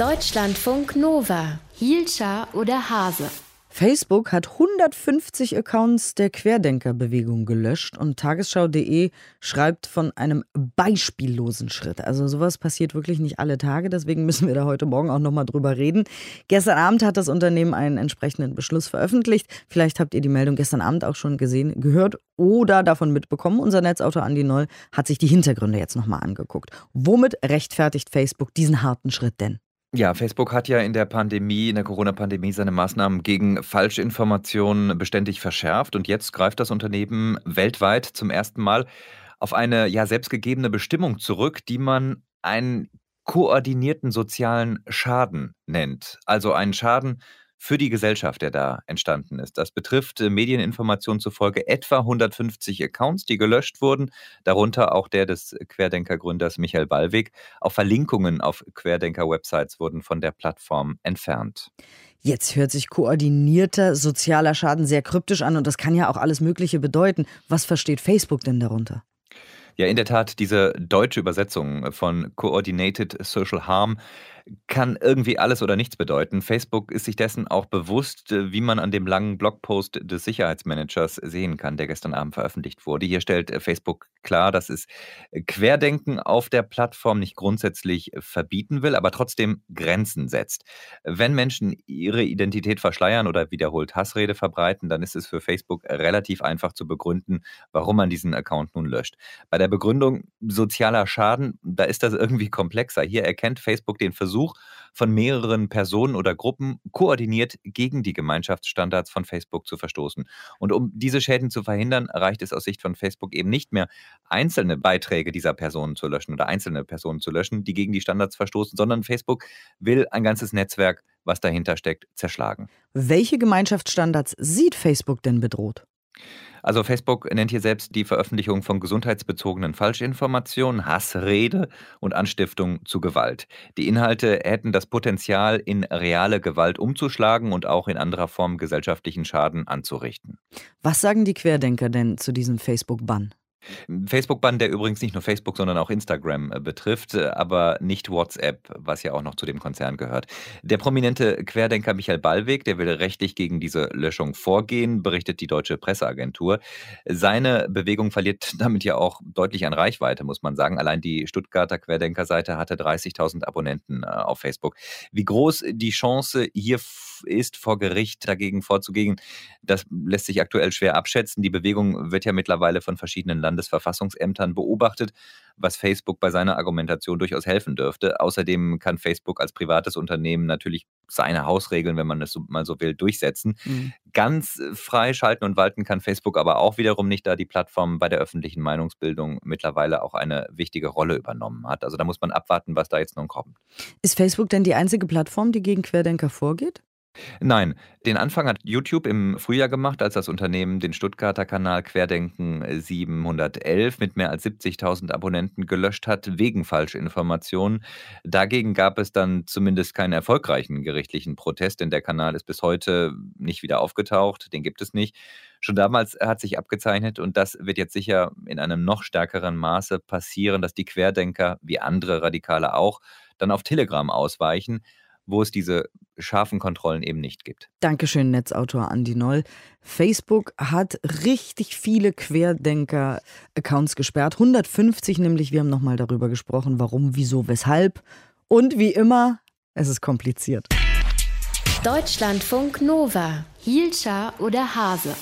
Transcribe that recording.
Deutschlandfunk Nova. Hielscher oder Hase? Facebook hat 150 Accounts der Querdenkerbewegung gelöscht und tagesschau.de schreibt von einem beispiellosen Schritt. Also sowas passiert wirklich nicht alle Tage, deswegen müssen wir da heute Morgen auch nochmal drüber reden. Gestern Abend hat das Unternehmen einen entsprechenden Beschluss veröffentlicht. Vielleicht habt ihr die Meldung gestern Abend auch schon gesehen, gehört oder davon mitbekommen. Unser Netzautor Andi Noll hat sich die Hintergründe jetzt nochmal angeguckt. Womit rechtfertigt Facebook diesen harten Schritt denn? Ja, Facebook hat ja in der Pandemie, in der Corona-Pandemie seine Maßnahmen gegen Falschinformationen beständig verschärft und jetzt greift das Unternehmen weltweit zum ersten Mal auf eine ja selbstgegebene Bestimmung zurück, die man einen koordinierten sozialen Schaden nennt. Also einen Schaden, für die Gesellschaft, der da entstanden ist. Das betrifft äh, Medieninformationen zufolge etwa 150 Accounts, die gelöscht wurden, darunter auch der des Querdenker-Gründers Michael Ballweg. Auch Verlinkungen auf Querdenker-Websites wurden von der Plattform entfernt. Jetzt hört sich koordinierter sozialer Schaden sehr kryptisch an und das kann ja auch alles Mögliche bedeuten. Was versteht Facebook denn darunter? Ja, in der Tat, diese deutsche Übersetzung von Coordinated Social Harm kann irgendwie alles oder nichts bedeuten. Facebook ist sich dessen auch bewusst, äh, wie man an dem langen Blogpost des Sicherheitsmanagers sehen kann, der gestern Abend veröffentlicht wurde. Hier stellt äh, Facebook klar, dass es äh, Querdenken auf der Plattform nicht grundsätzlich verbieten will, aber trotzdem Grenzen setzt. Wenn Menschen ihre Identität verschleiern oder wiederholt Hassrede verbreiten, dann ist es für Facebook relativ einfach zu begründen, warum man diesen Account nun löscht. Bei der Begründung sozialer Schaden, da ist das irgendwie komplexer. Hier erkennt Facebook den Versuch, Versuch von mehreren Personen oder Gruppen koordiniert gegen die Gemeinschaftsstandards von Facebook zu verstoßen. Und um diese Schäden zu verhindern, reicht es aus Sicht von Facebook eben nicht mehr, einzelne Beiträge dieser Personen zu löschen oder einzelne Personen zu löschen, die gegen die Standards verstoßen, sondern Facebook will ein ganzes Netzwerk, was dahinter steckt, zerschlagen. Welche Gemeinschaftsstandards sieht Facebook denn bedroht? Also Facebook nennt hier selbst die Veröffentlichung von gesundheitsbezogenen Falschinformationen, Hassrede und Anstiftung zu Gewalt. Die Inhalte hätten das Potenzial, in reale Gewalt umzuschlagen und auch in anderer Form gesellschaftlichen Schaden anzurichten. Was sagen die Querdenker denn zu diesem Facebook-Bann? Facebook-Bann, der übrigens nicht nur Facebook, sondern auch Instagram äh, betrifft, äh, aber nicht WhatsApp, was ja auch noch zu dem Konzern gehört. Der prominente Querdenker Michael Ballweg, der will rechtlich gegen diese Löschung vorgehen, berichtet die deutsche Presseagentur. Seine Bewegung verliert damit ja auch deutlich an Reichweite, muss man sagen. Allein die Stuttgarter Querdenker-Seite hatte 30.000 Abonnenten äh, auf Facebook. Wie groß die Chance hier ist, vor Gericht dagegen vorzugehen, das lässt sich aktuell schwer abschätzen. Die Bewegung wird ja mittlerweile von verschiedenen Landesverfassungsämtern beobachtet, was Facebook bei seiner Argumentation durchaus helfen dürfte. Außerdem kann Facebook als privates Unternehmen natürlich seine Hausregeln, wenn man es so, mal so will, durchsetzen. Mhm. Ganz frei schalten und walten kann Facebook aber auch wiederum nicht, da die Plattform bei der öffentlichen Meinungsbildung mittlerweile auch eine wichtige Rolle übernommen hat. Also da muss man abwarten, was da jetzt nun kommt. Ist Facebook denn die einzige Plattform, die gegen Querdenker vorgeht? Nein, den Anfang hat YouTube im Frühjahr gemacht, als das Unternehmen den Stuttgarter Kanal Querdenken 711 mit mehr als 70.000 Abonnenten gelöscht hat wegen Falschinformationen. Dagegen gab es dann zumindest keinen erfolgreichen gerichtlichen Protest, denn der Kanal ist bis heute nicht wieder aufgetaucht, den gibt es nicht. Schon damals hat sich abgezeichnet und das wird jetzt sicher in einem noch stärkeren Maße passieren, dass die Querdenker, wie andere Radikale auch, dann auf Telegram ausweichen wo es diese scharfen Kontrollen eben nicht gibt. Dankeschön, Netzautor Andi Noll. Facebook hat richtig viele Querdenker-Accounts gesperrt. 150 nämlich. Wir haben nochmal darüber gesprochen, warum, wieso, weshalb. Und wie immer, es ist kompliziert. Deutschlandfunk Nova. Hielscher oder Hase?